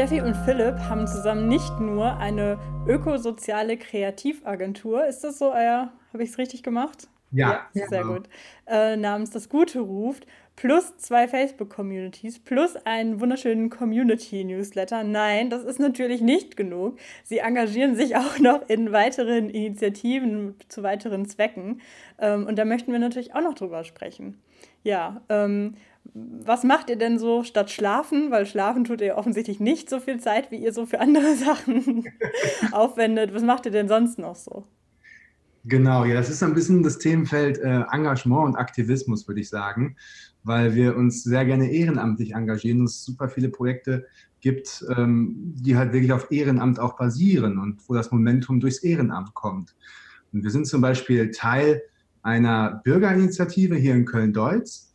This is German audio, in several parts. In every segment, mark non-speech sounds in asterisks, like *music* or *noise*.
Steffi und Philipp haben zusammen nicht nur eine ökosoziale Kreativagentur, ist das so euer, habe ich es richtig gemacht? Ja, ja sehr genau. gut. Äh, namens Das Gute ruft, plus zwei Facebook-Communities, plus einen wunderschönen Community-Newsletter. Nein, das ist natürlich nicht genug. Sie engagieren sich auch *laughs* noch in weiteren Initiativen zu weiteren Zwecken. Ähm, und da möchten wir natürlich auch noch drüber sprechen. Ja, ähm, was macht ihr denn so statt schlafen? Weil schlafen tut ihr offensichtlich nicht so viel Zeit, wie ihr so für andere *laughs* Sachen aufwendet. Was macht ihr denn sonst noch so? Genau, ja, das ist ein bisschen das Themenfeld äh, Engagement und Aktivismus, würde ich sagen, weil wir uns sehr gerne ehrenamtlich engagieren und es super viele Projekte gibt, ähm, die halt wirklich auf Ehrenamt auch basieren und wo das Momentum durchs Ehrenamt kommt. Und wir sind zum Beispiel Teil einer Bürgerinitiative hier in Köln-Deutz.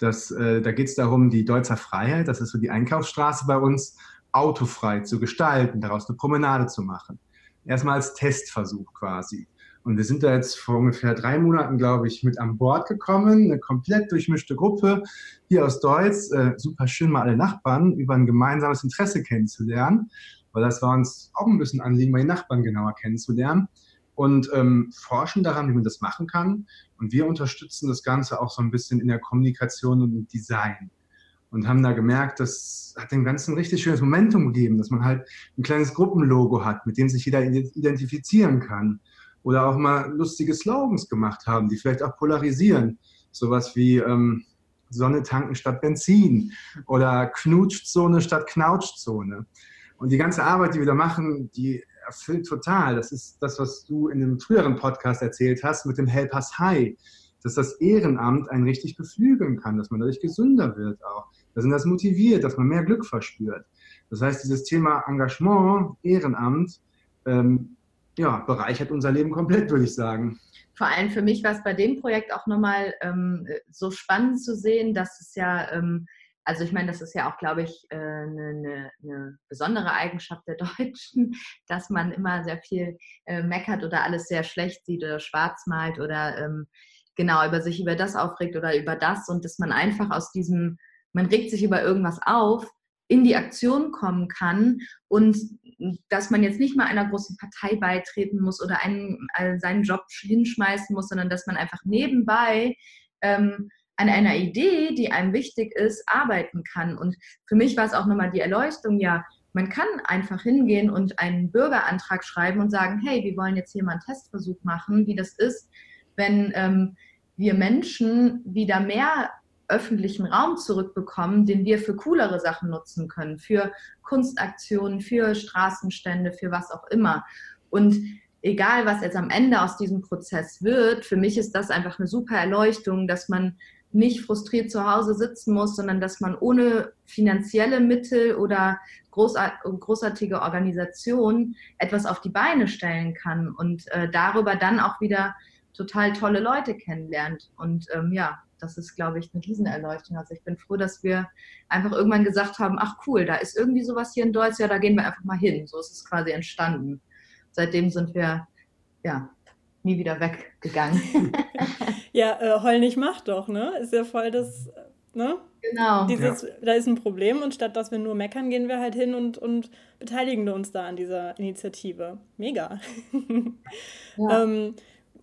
Das, äh, da geht es darum, die Deutzer Freiheit, das ist so die Einkaufsstraße bei uns, autofrei zu gestalten, daraus eine Promenade zu machen. Erstmal als Testversuch quasi. Und wir sind da jetzt vor ungefähr drei Monaten, glaube ich, mit an Bord gekommen. Eine komplett durchmischte Gruppe hier aus Deutsch. Äh, super schön, mal alle Nachbarn über ein gemeinsames Interesse kennenzulernen. Weil das war uns auch ein bisschen Anliegen, mal die Nachbarn genauer kennenzulernen. Und ähm, forschen daran, wie man das machen kann. Und wir unterstützen das Ganze auch so ein bisschen in der Kommunikation und im Design und haben da gemerkt, das hat dem Ganzen richtig schönes Momentum gegeben, dass man halt ein kleines Gruppenlogo hat, mit dem sich jeder identifizieren kann oder auch mal lustige Slogans gemacht haben, die vielleicht auch polarisieren. Sowas wie ähm, Sonne tanken statt Benzin oder Knutschzone statt Knautschzone. Und die ganze Arbeit, die wir da machen, die erfüllt total. Das ist das, was du in dem früheren Podcast erzählt hast mit dem Helpers High, dass das Ehrenamt einen richtig beflügeln kann, dass man dadurch gesünder wird auch, dass man das motiviert, dass man mehr Glück verspürt. Das heißt, dieses Thema Engagement, Ehrenamt, ähm, ja, bereichert unser Leben komplett, würde ich sagen. Vor allem für mich war es bei dem Projekt auch nochmal ähm, so spannend zu sehen, dass es ja, ähm, also ich meine, das ist ja auch, glaube ich, eine äh, ne, ne besondere Eigenschaft der *laughs* Deutschen, dass man immer sehr viel äh, meckert oder alles sehr schlecht sieht oder schwarz malt oder ähm, genau über sich über das aufregt oder über das und dass man einfach aus diesem, man regt sich über irgendwas auf, in die Aktion kommen kann und dass man jetzt nicht mal einer großen Partei beitreten muss oder einen, äh, seinen Job hinschmeißen muss, sondern dass man einfach nebenbei ähm, an einer Idee, die einem wichtig ist, arbeiten kann. Und für mich war es auch nochmal die Erleuchtung, ja, man kann einfach hingehen und einen Bürgerantrag schreiben und sagen, hey, wir wollen jetzt hier mal einen Testversuch machen, wie das ist, wenn ähm, wir Menschen wieder mehr öffentlichen Raum zurückbekommen, den wir für coolere Sachen nutzen können, für Kunstaktionen, für Straßenstände, für was auch immer. Und egal, was jetzt am Ende aus diesem Prozess wird, für mich ist das einfach eine super Erleuchtung, dass man nicht frustriert zu Hause sitzen muss, sondern dass man ohne finanzielle Mittel oder großartige Organisation etwas auf die Beine stellen kann und äh, darüber dann auch wieder total tolle Leute kennenlernt. Und ähm, ja, das ist, glaube ich, eine Riesenerleuchtung. Also ich bin froh, dass wir einfach irgendwann gesagt haben, ach cool, da ist irgendwie sowas hier in Deutsch, ja, da gehen wir einfach mal hin. So ist es quasi entstanden. Seitdem sind wir, ja, nie wieder weggegangen. *laughs* ja, äh, heul nicht macht doch, ne? Ist ja voll das, ne? Genau. Dieses, ja. Da ist ein Problem und statt dass wir nur meckern, gehen wir halt hin und, und beteiligen uns da an dieser Initiative. Mega. *laughs* Ja. ähm,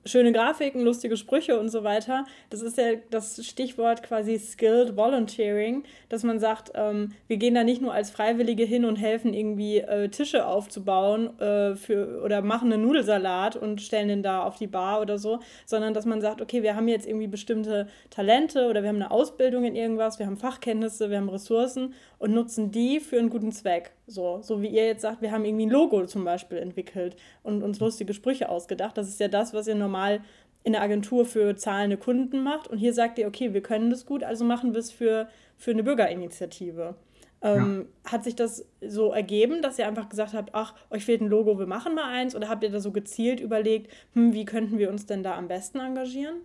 schöne Grafiken, lustige Sprüche und so weiter. Das ist ja das Stichwort quasi Skilled Volunteering, dass man sagt, ähm, wir gehen da nicht nur als Freiwillige hin und helfen irgendwie äh, Tische aufzubauen äh, für, oder machen einen Nudelsalat und stellen den da auf die Bar oder so, sondern dass man sagt, okay, wir haben jetzt irgendwie bestimmte Talente oder wir haben eine Ausbildung in irgendwas, wir haben Fachkenntnisse, wir haben Ressourcen und nutzen die für einen guten Zweck. So, so wie ihr jetzt sagt, wir haben irgendwie ein Logo zum Beispiel entwickelt und uns lustige Sprüche ausgedacht. Das ist ja das, was ihr normal in der Agentur für zahlende Kunden macht. Und hier sagt ihr, okay, wir können das gut, also machen wir es für, für eine Bürgerinitiative. Ähm, ja. Hat sich das so ergeben, dass ihr einfach gesagt habt, ach, euch fehlt ein Logo, wir machen mal eins? Oder habt ihr da so gezielt überlegt, hm, wie könnten wir uns denn da am besten engagieren?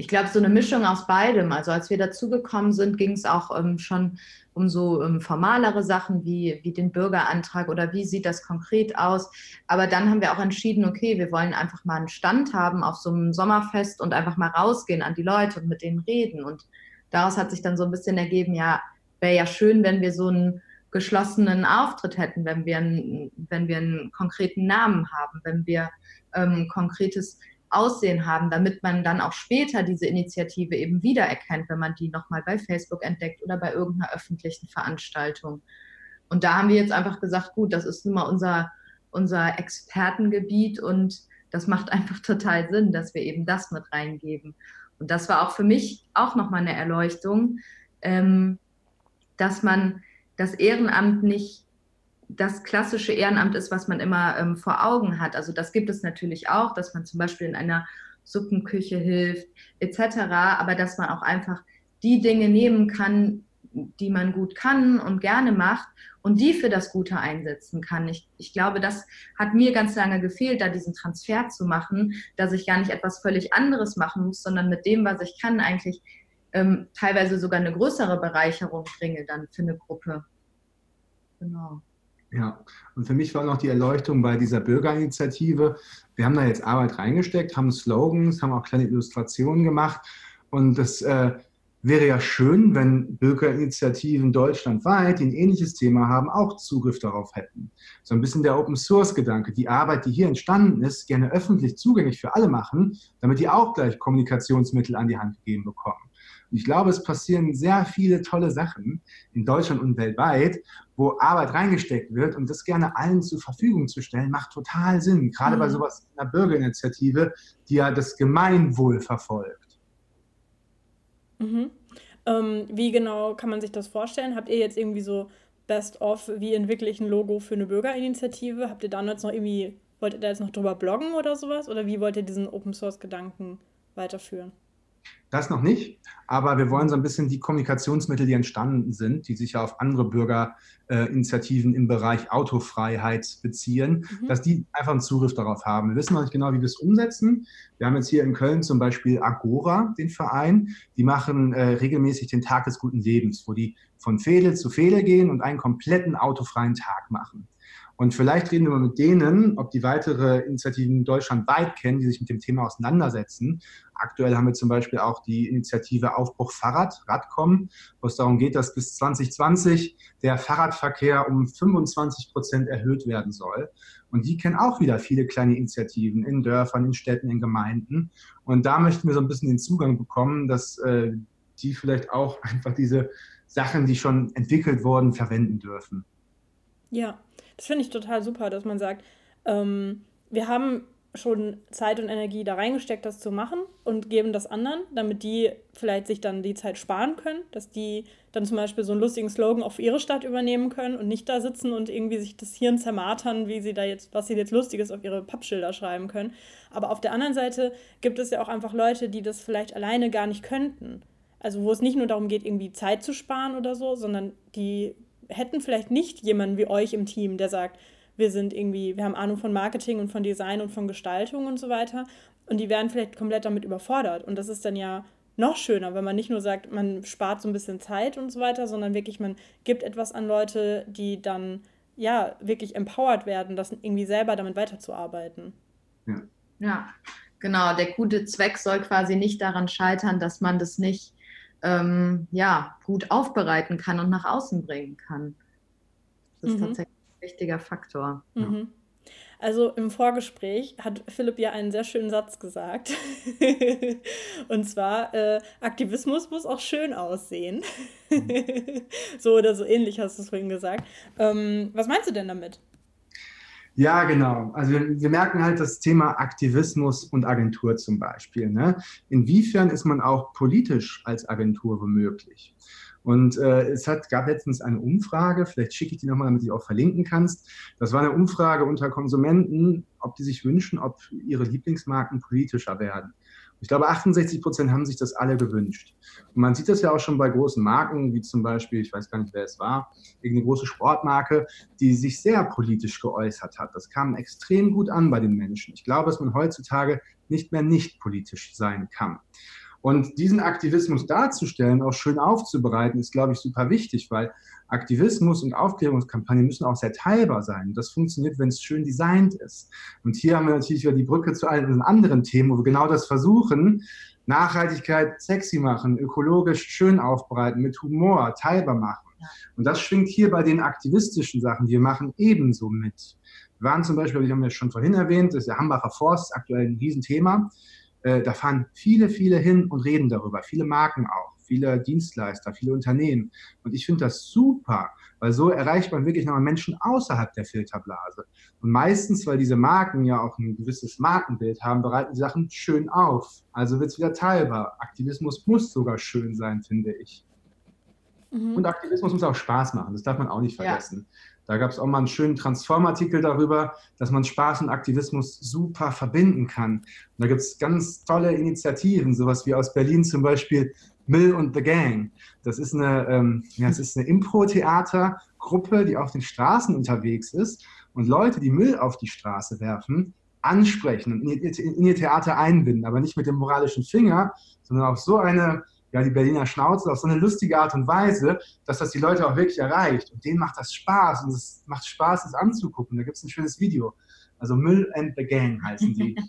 Ich glaube, so eine Mischung aus beidem. Also als wir dazugekommen sind, ging es auch ähm, schon um so ähm, formalere Sachen wie, wie den Bürgerantrag oder wie sieht das konkret aus. Aber dann haben wir auch entschieden, okay, wir wollen einfach mal einen Stand haben auf so einem Sommerfest und einfach mal rausgehen an die Leute und mit denen reden. Und daraus hat sich dann so ein bisschen ergeben, ja, wäre ja schön, wenn wir so einen geschlossenen Auftritt hätten, wenn wir, einen, wenn wir einen konkreten Namen haben, wenn wir ähm, konkretes Aussehen haben, damit man dann auch später diese Initiative eben wiedererkennt, wenn man die nochmal bei Facebook entdeckt oder bei irgendeiner öffentlichen Veranstaltung. Und da haben wir jetzt einfach gesagt, gut, das ist nun mal unser, unser Expertengebiet und das macht *laughs* einfach total Sinn, dass wir eben das mit reingeben. Und das war auch für mich auch nochmal eine Erleuchtung, ähm, dass man das Ehrenamt nicht das klassische Ehrenamt ist, was man immer ähm, vor Augen hat. Also das gibt es natürlich auch, dass man zum Beispiel in einer Suppenküche hilft etc., aber dass man auch einfach die Dinge nehmen kann, die man gut kann und gerne macht und die für das Gute einsetzen kann. Ich, ich glaube, das hat mir ganz lange gefehlt, da diesen Transfer zu machen, dass ich gar nicht etwas völlig anderes machen muss, sondern mit dem, was ich kann, eigentlich ähm, teilweise sogar eine größere Bereicherung bringe dann für eine Gruppe. Genau. Ja, und für mich war noch die Erleuchtung bei dieser Bürgerinitiative. Wir haben da jetzt Arbeit reingesteckt, haben Slogans, haben auch kleine Illustrationen gemacht. Und das äh, wäre ja schön, wenn Bürgerinitiativen deutschlandweit, die ein ähnliches Thema haben, auch Zugriff darauf hätten. So ein bisschen der Open Source Gedanke, die Arbeit, die hier entstanden ist, gerne öffentlich zugänglich für alle machen, damit die auch gleich Kommunikationsmittel an die Hand gegeben bekommen. Und ich glaube, es passieren sehr viele tolle Sachen in Deutschland und weltweit, wo Arbeit reingesteckt wird und das gerne allen zur Verfügung zu stellen, macht total Sinn. Gerade mhm. bei sowas wie einer Bürgerinitiative, die ja das Gemeinwohl verfolgt. Mhm. Ähm, wie genau kann man sich das vorstellen? Habt ihr jetzt irgendwie so Best of, wie entwickle ich ein Logo für eine Bürgerinitiative? Habt ihr jetzt noch irgendwie, wollt ihr da jetzt noch drüber bloggen oder sowas? Oder wie wollt ihr diesen Open Source Gedanken weiterführen? Das noch nicht, aber wir wollen so ein bisschen die Kommunikationsmittel, die entstanden sind, die sich ja auf andere Bürgerinitiativen äh, im Bereich Autofreiheit beziehen, mhm. dass die einfach einen Zugriff darauf haben. Wir wissen noch nicht genau, wie wir es umsetzen. Wir haben jetzt hier in Köln zum Beispiel Agora, den Verein, die machen äh, regelmäßig den Tag des guten Lebens, wo die von Fehde zu Fehde gehen und einen kompletten autofreien Tag machen. Und vielleicht reden wir mit denen, ob die weitere Initiativen deutschlandweit kennen, die sich mit dem Thema auseinandersetzen. Aktuell haben wir zum Beispiel auch die Initiative Aufbruch Fahrrad, Radcom, wo es darum geht, dass bis 2020 der Fahrradverkehr um 25 Prozent erhöht werden soll. Und die kennen auch wieder viele kleine Initiativen in Dörfern, in Städten, in Gemeinden. Und da möchten wir so ein bisschen den Zugang bekommen, dass äh, die vielleicht auch *laughs* einfach diese Sachen, die schon entwickelt wurden, verwenden dürfen. Ja, das finde ich total super, dass man sagt, ähm, wir haben schon Zeit und Energie da reingesteckt, das zu machen und geben das anderen, damit die vielleicht sich dann die Zeit sparen können, dass die dann zum Beispiel so einen lustigen Slogan auf ihre Stadt übernehmen können und nicht da sitzen und irgendwie sich das Hirn zermartern, wie sie da jetzt, was sie jetzt Lustiges auf ihre Pappschilder schreiben können. Aber auf der anderen Seite gibt es ja auch einfach Leute, die das vielleicht alleine gar nicht könnten. Also wo es nicht nur darum geht, irgendwie Zeit zu sparen oder so, sondern die hätten vielleicht nicht jemanden wie euch im Team, der sagt, wir sind irgendwie, wir haben Ahnung von Marketing und von Design und von Gestaltung und so weiter. Und die werden vielleicht komplett damit überfordert. Und das ist dann ja noch schöner, wenn man nicht nur sagt, man spart so ein bisschen Zeit und so weiter, sondern wirklich, man gibt etwas an Leute, die dann ja wirklich empowered werden, das irgendwie selber damit weiterzuarbeiten. Ja. ja, genau. Der gute Zweck soll quasi nicht daran scheitern, dass man das nicht ähm, ja, gut aufbereiten kann und nach außen bringen kann. Das ist mhm. tatsächlich ein wichtiger Faktor. Mhm. Also im Vorgespräch hat Philipp ja einen sehr schönen Satz gesagt. *laughs* und zwar, äh, Aktivismus muss auch schön aussehen. Mhm. *laughs* so oder so ähnlich hast du es vorhin gesagt. Ähm, was meinst du denn damit? Ja, genau. Also wir, wir, merken halt das Thema Aktivismus und Agentur zum Beispiel. Ne? Inwiefern ist man auch politisch als Agentur womöglich? Und äh, es hat, gab letztens eine Umfrage, vielleicht schicke ich die nochmal, damit du die auch verlinken kannst. Das war eine Umfrage unter Konsumenten, ob die sich wünschen, ob ihre Lieblingsmarken politischer werden. Ich glaube, 68 Prozent haben sich das alle gewünscht. Und man sieht das ja auch schon bei großen Marken, wie zum Beispiel, ich weiß gar nicht, wer es war, irgendeine große Sportmarke, die sich sehr politisch geäußert hat. Das kam extrem gut an bei den Menschen. Ich glaube, dass man heutzutage nicht mehr nicht politisch sein kann. Und diesen Aktivismus darzustellen, auch schön aufzubereiten, ist, glaube ich, super wichtig, weil Aktivismus und Aufklärungskampagnen müssen auch sehr teilbar sein. Das funktioniert, wenn es schön designt ist. Und hier haben wir natürlich wieder die Brücke zu allen anderen Themen, wo wir genau das versuchen. Nachhaltigkeit sexy machen, ökologisch schön aufbereiten, mit Humor, teilbar machen. Und das schwingt hier bei den aktivistischen Sachen, die wir machen, ebenso mit. Wir waren zum Beispiel, ich habe ja schon vorhin erwähnt, das ist der Hambacher Forst, aktuell ein Riesenthema. Äh, da fahren viele, viele hin und reden darüber, viele Marken auch, viele Dienstleister, viele Unternehmen. Und ich finde das super, weil so erreicht man wirklich nochmal Menschen außerhalb der Filterblase. Und meistens, weil diese Marken ja auch ein gewisses Markenbild haben, bereiten die Sachen schön auf. Also wird es wieder teilbar. Aktivismus muss sogar schön sein, finde ich. Mhm. Und Aktivismus muss auch Spaß machen, das darf man auch nicht vergessen. Ja. Da gab es auch mal einen schönen Transform-Artikel darüber, dass man Spaß und Aktivismus super verbinden kann. Und da gibt es ganz tolle Initiativen, sowas wie aus Berlin zum Beispiel Mill und the Gang. Das ist eine, ähm, ja, es ist eine Impro-Theater-Gruppe, die auf den Straßen unterwegs ist und Leute, die Müll auf die Straße werfen, ansprechen und in ihr, in ihr Theater einbinden, aber nicht mit dem moralischen Finger, sondern auf so eine ja, die Berliner Schnauze auf so eine lustige Art und Weise, dass das die Leute auch wirklich erreicht. Und denen macht das Spaß und es macht Spaß, es anzugucken. Da gibt es ein schönes Video. Also Müll and the Gang heißen die. *laughs*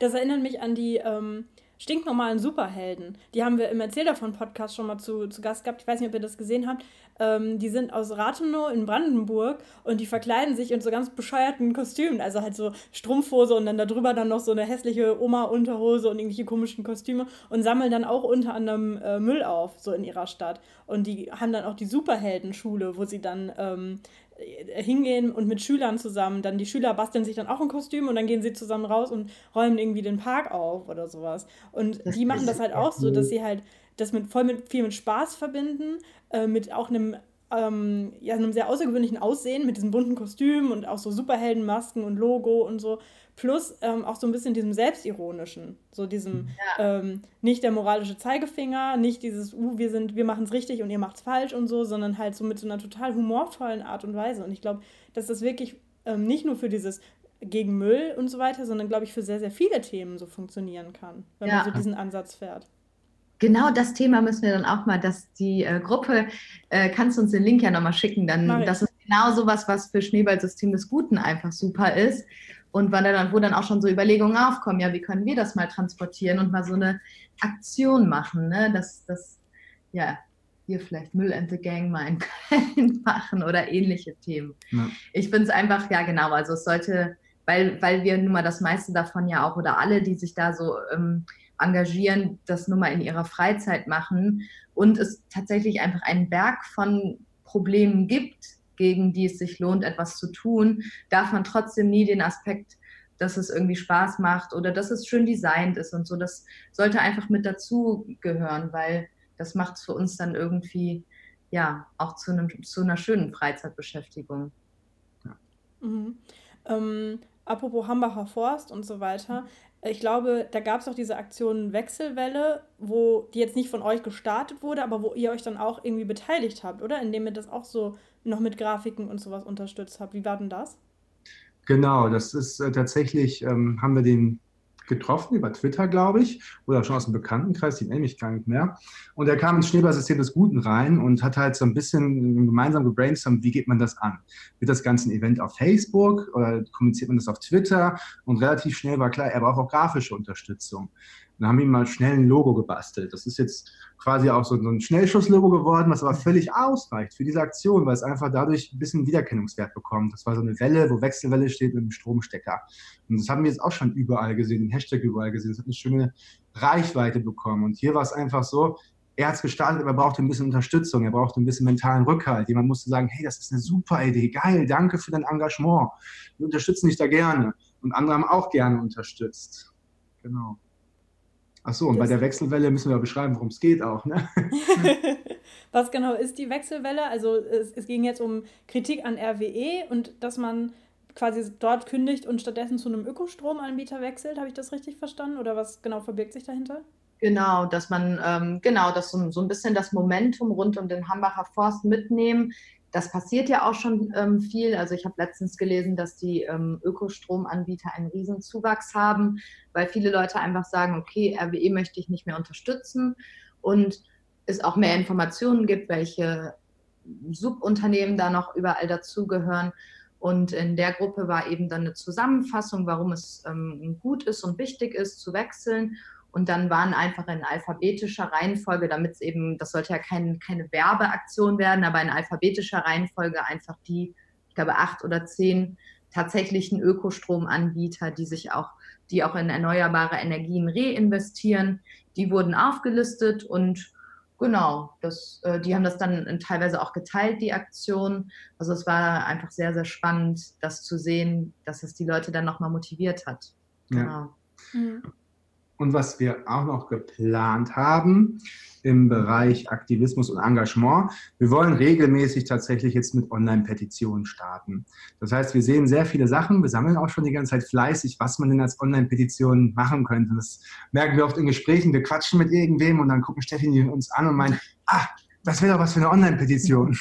Das erinnert mich an die ähm, stinknormalen Superhelden. Die haben wir im Erzähl davon Podcast schon mal zu, zu Gast gehabt. Ich weiß nicht, ob ihr das gesehen habt. Ähm, die sind aus Rathenow in Brandenburg und die verkleiden sich in so ganz bescheuerten Kostümen. Also halt so Strumpfhose und dann darüber dann noch so eine hässliche Oma-Unterhose und irgendwelche komischen Kostüme und sammeln dann auch unter anderem äh, Müll auf, so in ihrer Stadt. Und die haben dann auch die Superheldenschule, wo sie dann ähm, äh, hingehen und mit Schülern zusammen, dann die Schüler basteln sich dann auch ein Kostüm und dann gehen sie zusammen raus und räumen irgendwie den Park auf oder sowas. Und das die machen das halt auch so, dass sie halt das mit voll mit viel mit Spaß verbinden, äh, mit auch einem ähm, ja, einem sehr außergewöhnlichen Aussehen mit diesen bunten Kostümen und auch so Superheldenmasken und Logo und so. Plus ähm, auch so ein bisschen diesem Selbstironischen. So diesem ja. ähm, nicht der moralische Zeigefinger, nicht dieses, uh, wir sind, wir machen es richtig und ihr macht es falsch und so, sondern halt so mit so einer total humorvollen Art und Weise. Und ich glaube, dass das wirklich ähm, nicht nur für dieses gegen Müll und so weiter, sondern glaube ich für sehr, sehr viele Themen so funktionieren kann, wenn ja. man so diesen Ansatz fährt. Genau das Thema müssen wir dann auch mal, dass die äh, Gruppe, äh, kannst du uns den Link ja nochmal schicken, dann, das ist genau sowas, was für Schneeballsystem des Guten einfach super ist. Und wann dann, wo dann auch schon so Überlegungen aufkommen, ja, wie können wir das mal transportieren und mal so eine Aktion machen, ne? dass, dass ja, wir vielleicht Müll and the Gang mal in Köln *laughs* machen oder ähnliche Themen. Ja. Ich finde es einfach, ja genau, also es sollte, weil, weil wir nun mal das meiste davon ja auch oder alle, die sich da so ähm, engagieren, das nur mal in ihrer Freizeit machen und es tatsächlich einfach einen Berg von Problemen gibt, gegen die es sich lohnt, etwas zu tun, darf man trotzdem nie den Aspekt, dass es irgendwie Spaß macht oder dass es schön designt ist und so. Das sollte einfach mit dazu gehören, weil das macht es für uns dann irgendwie ja auch zu, einem, zu einer schönen Freizeitbeschäftigung. Ja. Mhm. Ähm, apropos Hambacher Forst und so weiter. Ich glaube, da gab es auch diese Aktion Wechselwelle, wo die jetzt nicht von euch gestartet wurde, aber wo ihr euch dann auch irgendwie beteiligt habt, oder? Indem ihr das auch so noch mit Grafiken und sowas unterstützt habt. Wie war denn das? Genau, das ist äh, tatsächlich, ähm, haben wir den getroffen über Twitter, glaube ich, oder schon aus dem Bekanntenkreis, die nenne ich gar nicht mehr. Und er kam ins Schneeballsystem des Guten rein und hat halt so ein bisschen gemeinsam gebrainstormt, wie geht man das an? Wird das Ganze Event auf Facebook oder kommuniziert man das auf Twitter? Und relativ schnell war klar, er braucht auch grafische Unterstützung. Dann haben ihm mal schnell ein Logo gebastelt. Das ist jetzt quasi auch so, so ein Schnellschusslogo geworden, was aber völlig ausreicht für diese Aktion, weil es einfach dadurch ein bisschen Wiedererkennungswert bekommt. Das war so eine Welle, wo Wechselwelle steht mit einem Stromstecker. Und das haben wir jetzt auch schon überall gesehen, den Hashtag überall gesehen. Das hat eine schöne Reichweite bekommen. Und hier war es einfach so, er hat es gestartet, aber er brauchte ein bisschen Unterstützung, er brauchte ein bisschen mentalen Rückhalt. Jemand musste sagen, hey, das ist eine super Idee, geil, danke für dein Engagement. Wir unterstützen dich da gerne. Und andere haben auch gerne unterstützt. Genau. Ach so, und das bei der Wechselwelle müssen wir beschreiben, worum es geht auch. Ne? *laughs* Was genau ist die Wechselwelle? Also es, es, ging jetzt um Kritik an RWE und dass man quasi dort kündigt und stattdessen zu einem Ökostromanbieter wechselt. Habe ich das richtig verstanden? Oder was genau verbirgt sich dahinter? Genau, dass man ähm, genau, dass so, so, ein bisschen das Momentum rund um den Hambacher Forst mitnehmen, das passiert ja auch schon ähm, viel. Also ich habe letztens gelesen, dass die ähm, Ökostromanbieter einen riesen Zuwachs haben, weil viele Leute einfach sagen, okay, RWE möchte ich nicht mehr unterstützen und es auch mehr Informationen gibt, welche Subunternehmen da noch überall dazugehören. Und in der Gruppe war eben dann eine Zusammenfassung, warum es ähm, gut ist und wichtig ist zu wechseln. Und dann waren einfach in alphabetischer Reihenfolge, damit es eben, das sollte ja kein, keine Werbeaktion werden, aber in alphabetischer Reihenfolge einfach die, ich glaube, acht oder zehn tatsächlichen Ökostromanbieter, die sich auch, die auch in erneuerbare Energien reinvestieren, die wurden aufgelistet und genau, das, äh, die haben das dann teilweise auch geteilt, die Aktion. Also es war einfach sehr, sehr spannend, das zu sehen, dass es die Leute dann nochmal motiviert hat. Genau. Ja. Mhm. Und was wir auch noch geplant haben im Bereich Aktivismus und Engagement, wir wollen regelmäßig tatsächlich jetzt mit Online-Petitionen starten. Das heißt, wir sehen sehr viele Sachen, wir sammeln auch schon die ganze Zeit fleißig, was man denn als Online-Petition machen könnte. Das merken wir oft in Gesprächen, wir quatschen mit irgendwem und dann gucken Steffi uns an und meint, ah, das wäre doch was für eine Online-Petition.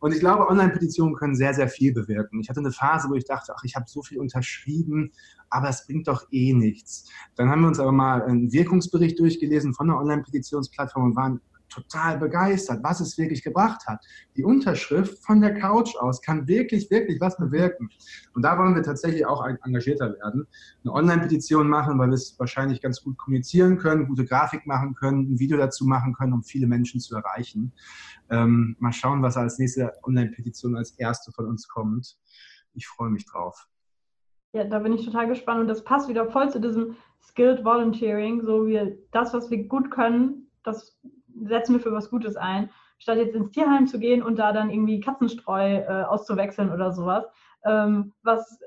Und ich glaube, Online-Petitionen können sehr, sehr viel bewirken. Ich hatte eine Phase, wo ich dachte, ach, ich habe so viel unterschrieben, aber es bringt doch eh nichts. Dann haben wir uns aber mal einen Wirkungsbericht durchgelesen von einer Online-Petitionsplattform und waren total begeistert, was es wirklich gebracht hat. Die Unterschrift von der Couch aus kann wirklich, wirklich was bewirken. Und da wollen wir tatsächlich auch engagierter werden. Eine Online-Petition machen, weil wir es wahrscheinlich ganz gut kommunizieren können, gute Grafik machen können, ein Video dazu machen können, um viele Menschen zu erreichen. Ähm, mal schauen, was als nächste Online-Petition als erste von uns kommt. Ich freue mich drauf. Ja, da bin ich total gespannt und das passt wieder voll zu diesem Skilled Volunteering, so wie das, was wir gut können, das setzen wir für was Gutes ein, statt jetzt ins Tierheim zu gehen und da dann irgendwie Katzenstreu äh, auszuwechseln oder sowas. Ähm, was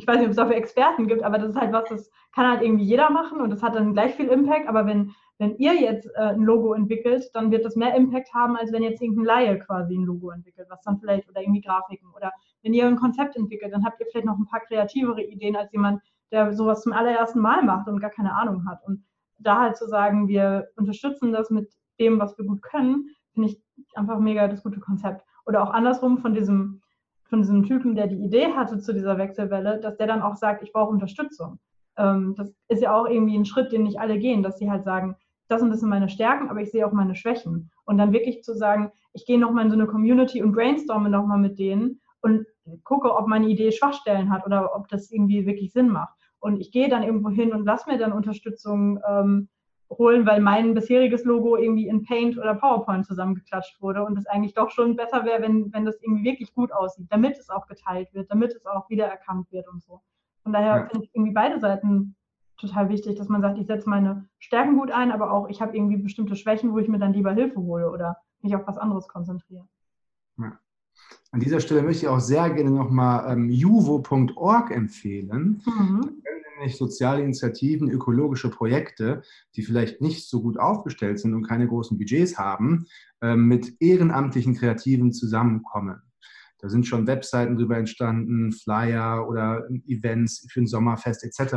ich weiß nicht, ob es dafür Experten gibt, aber das ist halt was, das kann halt irgendwie jeder machen und das hat dann gleich viel Impact. Aber wenn, wenn ihr jetzt äh, ein Logo entwickelt, dann wird das mehr Impact haben, als wenn jetzt irgendein Laie quasi ein Logo entwickelt, was dann vielleicht, oder irgendwie Grafiken. Oder wenn ihr ein Konzept entwickelt, dann habt ihr vielleicht noch ein paar kreativere Ideen als jemand, der sowas zum allerersten Mal macht und gar keine Ahnung hat. Und da halt zu sagen, wir unterstützen das mit dem, was wir gut können, finde ich einfach mega das gute Konzept. Oder auch andersrum von diesem, von diesem Typen, der die Idee hatte zu dieser Wechselwelle, dass der dann auch sagt, ich brauche Unterstützung. Ähm, das ist ja auch irgendwie ein Schritt, den nicht alle gehen, dass sie halt sagen, das und das sind meine Stärken, aber ich sehe auch meine Schwächen. Und dann wirklich zu sagen, ich gehe nochmal in so eine Community und brainstorme nochmal mit denen und gucke, ob meine Idee Schwachstellen hat oder ob das irgendwie wirklich Sinn macht. Und ich gehe dann irgendwo hin und lasse mir dann Unterstützung ähm, holen, weil mein bisheriges Logo irgendwie in Paint oder PowerPoint zusammengeklatscht wurde und es eigentlich doch schon besser wäre, wenn, wenn das irgendwie wirklich gut aussieht, damit es auch geteilt wird, damit es auch wiedererkannt wird und so. Von daher ja. finde ich irgendwie beide Seiten total wichtig, dass man sagt, ich setze meine Stärken gut ein, aber auch ich habe irgendwie bestimmte Schwächen, wo ich mir dann lieber Hilfe hole oder mich auf was anderes konzentriere. Ja. An dieser Stelle möchte ich auch sehr gerne nochmal ähm, juvo.org empfehlen. Mhm nämlich soziale Initiativen, ökologische Projekte, die vielleicht nicht so gut aufgestellt sind und keine großen Budgets haben, ähm, mit ehrenamtlichen Kreativen zusammenkommen. Da sind schon Webseiten drüber entstanden, Flyer oder Events für ein Sommerfest etc.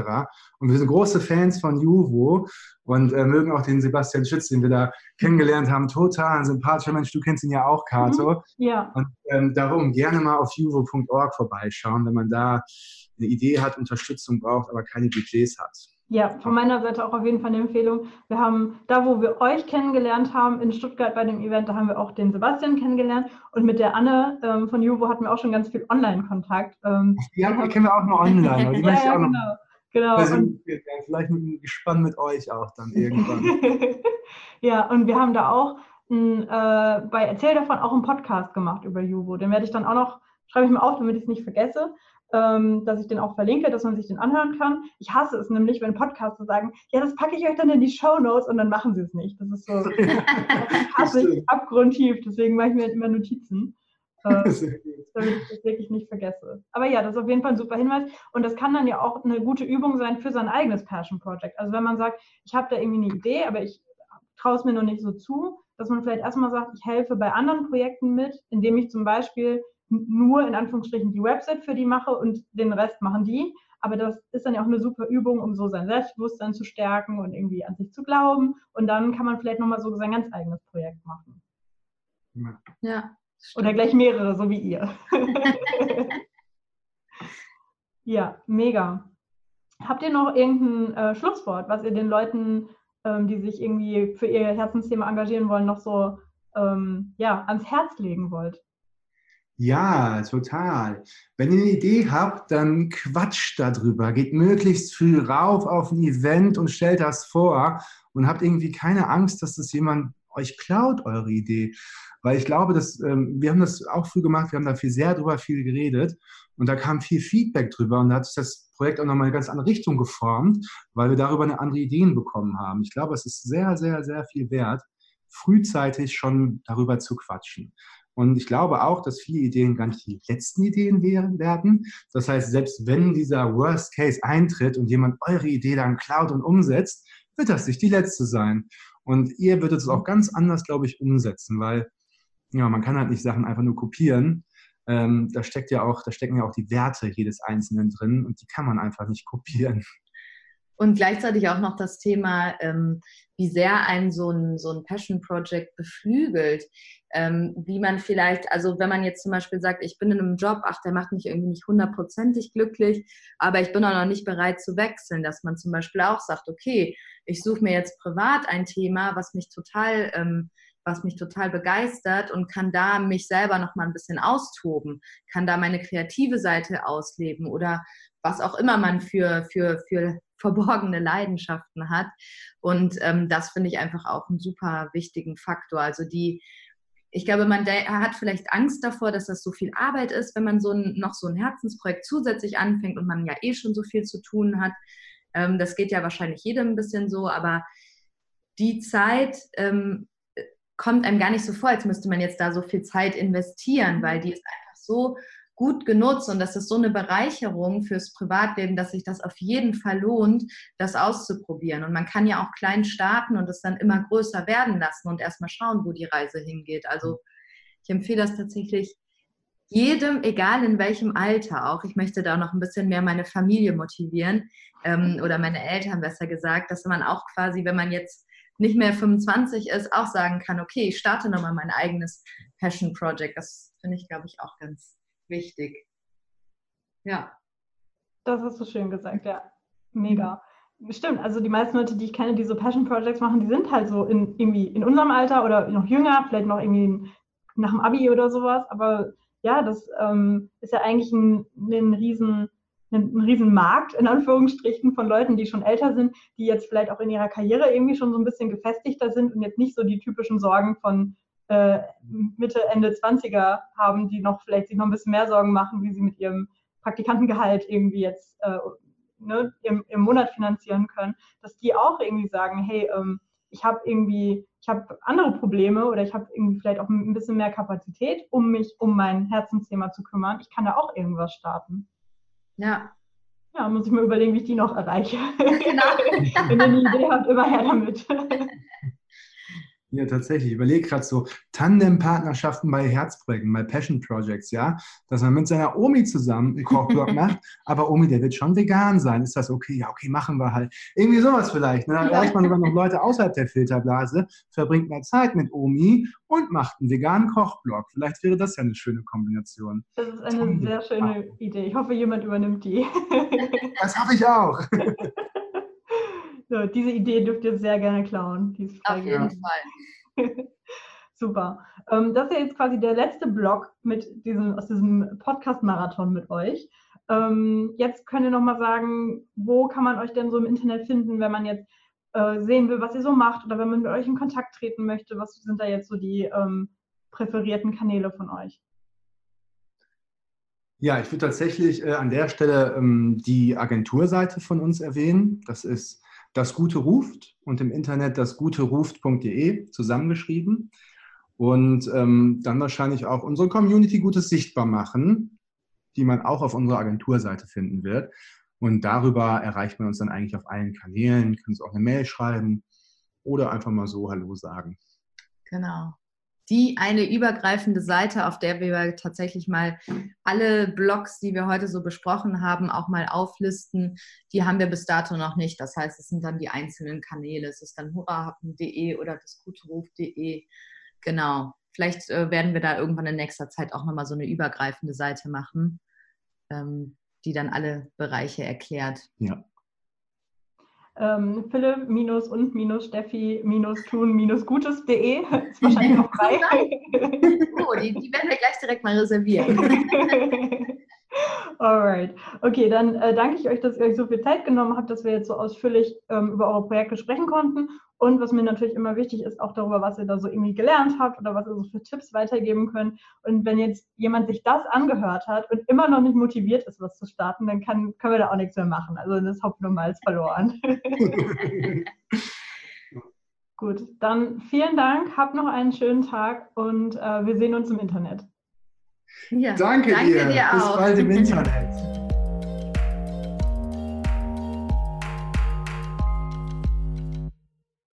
Und wir sind große Fans von Juvo und äh, mögen auch den Sebastian Schütz, den wir da kennengelernt haben. Total ein sympathischer Mensch. Du kennst ihn ja auch, Kato. Mhm, ja. Und ähm, darum gerne mal auf juvo.org vorbeischauen, wenn man da eine Idee hat, Unterstützung braucht, aber keine Budgets hat. Ja, von meiner Seite auch auf jeden Fall eine Empfehlung. Wir haben da, wo wir euch kennengelernt haben, in Stuttgart bei dem Event, da haben wir auch den Sebastian kennengelernt. Und mit der Anne ähm, von Juvo hatten wir auch schon ganz viel Online-Kontakt. Ähm, ja, die kennen wir auch nur online. Die *laughs* ja, ja, auch genau. genau. Also, vielleicht gespannt mit euch auch dann irgendwann. *laughs* ja, und wir haben da auch ein, äh, bei Erzähl davon auch einen Podcast gemacht über Juvo. Den werde ich dann auch noch, schreibe ich mir auf, damit ich es nicht vergesse dass ich den auch verlinke, dass man sich den anhören kann. Ich hasse es nämlich, wenn Podcaster sagen, ja, das packe ich euch dann in die Show Notes und dann machen sie es nicht. Das ist so, *laughs* hasse ich abgrundtief, deswegen mache ich mir immer Notizen. *laughs* Äh, damit ich das wirklich nicht vergesse. Aber ja, das ist auf jeden Fall ein super Hinweis. Und das kann dann ja auch eine gute Übung sein für sein eigenes Passion Project. Also wenn man sagt, ich habe da irgendwie eine Idee, aber ich traue es mir noch nicht so zu, dass man vielleicht erstmal sagt, ich helfe bei anderen Projekten mit, indem ich zum Beispiel nur in Anführungsstrichen die Website für die mache und den Rest machen die. Aber das ist dann ja auch eine super Übung, um so sein Selbstbewusstsein zu stärken und irgendwie an sich zu glauben. Und dann kann man vielleicht nochmal so sein ganz eigenes Projekt machen. Ja. Oder gleich mehrere, so wie ihr. *laughs* ja, mega. Habt ihr noch irgendein äh, Schlusswort, was ihr den Leuten, ähm, die sich irgendwie für ihr Herzensthema engagieren wollen, noch so ähm, ja, ans Herz legen wollt? Ja, total. Wenn ihr eine Idee habt, dann quatscht darüber. Geht möglichst früh rauf auf ein Event und stellt das vor und habt irgendwie keine Angst, dass das jemand euch klaut, eure Idee. Weil ich glaube, dass, ähm, wir haben das auch früh gemacht, wir haben da viel sehr drüber viel geredet und da kam viel Feedback drüber und da hat sich das Projekt auch nochmal eine ganz andere Richtung geformt, weil wir darüber eine andere Ideen bekommen haben. Ich glaube, es ist sehr, sehr, sehr viel wert, frühzeitig schon darüber zu quatschen. Und ich glaube auch, dass viele Ideen gar nicht die letzten Ideen werden. Das heißt, selbst wenn dieser Worst Case eintritt und jemand eure Idee dann klaut und umsetzt, wird das nicht die letzte sein. Und ihr würdet es auch ganz anders, glaube ich, umsetzen, weil ja, man kann halt nicht Sachen einfach nur kopieren. Ähm, da steckt ja auch, da stecken ja auch die Werte jedes Einzelnen drin und die kann man einfach nicht kopieren. Und gleichzeitig auch noch das Thema, ähm, wie sehr ein so ein, so ein Passion Project beflügelt. Ähm, wie man vielleicht, also wenn man jetzt zum Beispiel sagt, ich bin in einem Job, ach, der macht mich irgendwie nicht hundertprozentig glücklich, aber ich bin auch noch nicht bereit zu wechseln, dass man zum Beispiel auch sagt, okay, ich suche mir jetzt privat ein Thema, was mich total ähm, was mich total begeistert und kann da mich selber noch mal ein bisschen austoben, kann da meine kreative Seite ausleben oder was auch immer man für, für, für verborgene Leidenschaften hat. Und ähm, das finde ich einfach auch einen super wichtigen Faktor. Also die, ich glaube, man hat vielleicht Angst davor, dass das so viel Arbeit ist, wenn man so ein, noch so ein Herzensprojekt zusätzlich anfängt und man ja eh schon so viel zu tun hat. Ähm, das geht ja wahrscheinlich jedem ein bisschen so, aber die Zeit ähm, kommt einem gar nicht so vor, als müsste man jetzt da so viel Zeit investieren, weil die ist einfach so gut genutzt und das ist so eine Bereicherung fürs Privatleben, dass sich das auf jeden Fall lohnt, das auszuprobieren. Und man kann ja auch klein starten und es dann immer größer werden lassen und erstmal schauen, wo die Reise hingeht. Also ich empfehle das tatsächlich jedem, egal in welchem Alter auch. Ich möchte da noch ein bisschen mehr meine Familie motivieren ähm, oder meine Eltern besser gesagt, dass man auch quasi, wenn man jetzt nicht mehr 25 ist, auch sagen kann, okay, ich starte nochmal mein eigenes Passion Project. Das finde ich, glaube ich, auch ganz wichtig. Ja. Das hast du schön gesagt, ja. Mega. Stimmt, also die meisten Leute, die ich kenne, die so Passion Projects machen, die sind halt so in, irgendwie in unserem Alter oder noch jünger, vielleicht noch irgendwie nach dem Abi oder sowas. Aber ja, das ähm, ist ja eigentlich ein, ein riesen einen, riesen Markt, in Anführungsstrichen, von Leuten, die schon älter sind, die jetzt vielleicht auch in ihrer Karriere irgendwie schon so ein bisschen gefestigter sind und jetzt nicht so die typischen Sorgen von äh, Mitte, Ende 20er haben, die noch vielleicht sich noch ein bisschen mehr Sorgen machen, wie sie mit ihrem Praktikantengehalt irgendwie jetzt äh, ne, im, im, Monat finanzieren können, dass die auch irgendwie sagen, hey, ähm, ich habe irgendwie, ich habe andere Probleme oder ich habe irgendwie vielleicht auch ein bisschen mehr Kapazität, um mich um mein Herzensthema zu kümmern. Ich kann da auch irgendwas starten. Ja. Ja, muss ich mir überlegen, wie ich die noch erreiche. Genau. *laughs* Wenn ihr eine Idee habt, immer her damit. *laughs* Ja, tatsächlich. Ich überlege gerade so Tandem-Partnerschaften bei Herzprojekten, bei Passion Projects, ja, dass man mit seiner Omi zusammen einen Kochblog *laughs* macht, aber Omi, der wird schon vegan sein. Ist das okay? Ja, okay, machen wir halt. Irgendwie sowas vielleicht. Ne? Dann erreicht man sogar noch Leute außerhalb der Filterblase, verbringt mehr Zeit mit Omi und macht einen veganen Kochblog. Vielleicht wäre das ja eine schöne Kombination. Das ist eine Tandem sehr schöne Idee. Ich hoffe, jemand übernimmt die. das hoffe ich auch. *laughs* So, diese Idee dürft ihr sehr gerne klauen. Auf jeden Fall. *laughs* Super. Ähm, das ist jetzt quasi der letzte Blog mit diesem, aus diesem Podcast-Marathon mit euch. Ähm, jetzt könnt ihr nochmal sagen, wo kann man euch denn so im Internet finden, wenn man jetzt äh, sehen will, was ihr so macht oder wenn man mit euch in Kontakt treten möchte. Was sind da jetzt so die ähm, präferierten Kanäle von euch? Ja, ich würde tatsächlich äh, an der Stelle ähm, die Agenturseite von uns erwähnen. Das ist das Gute ruft und im Internet das Gute ruft.de zusammengeschrieben. Und ähm, dann wahrscheinlich auch unsere Community Gutes sichtbar machen, die man auch auf unserer Agenturseite finden wird. Und darüber erreicht man uns dann eigentlich auf allen Kanälen, können uns auch eine Mail schreiben oder einfach mal so Hallo sagen. Genau die eine übergreifende Seite, auf der wir tatsächlich mal alle Blogs, die wir heute so besprochen haben, auch mal auflisten. Die haben wir bis dato noch nicht. Das heißt, es sind dann die einzelnen Kanäle. Es ist dann hurrahappen.de oder das guteruf.de. Genau. Vielleicht äh, werden wir da irgendwann in nächster Zeit auch nochmal so eine übergreifende Seite machen, ähm, die dann alle Bereiche erklärt. Ja. Ähm, philipp-und-steffi-tun-gutes.de. *laughs* Ist wahrscheinlich noch frei. *laughs* oh, die, die werden wir gleich direkt mal reservieren. *laughs* Alright. Okay, dann äh, danke ich euch, dass ihr euch so viel Zeit genommen habt, dass wir jetzt so ausführlich ähm, über eure Projekte sprechen konnten. Und was mir natürlich immer wichtig ist, auch darüber, was ihr da so irgendwie gelernt habt oder was ihr so für Tipps weitergeben könnt. Und wenn jetzt jemand sich das angehört hat und immer noch nicht motiviert ist, was zu starten, dann kann, können wir da auch nichts mehr machen. Also das mal ist verloren. *laughs* Gut, dann vielen Dank, habt noch einen schönen Tag und äh, wir sehen uns im Internet. Ja, danke, danke dir. dir Bis bald im Internet.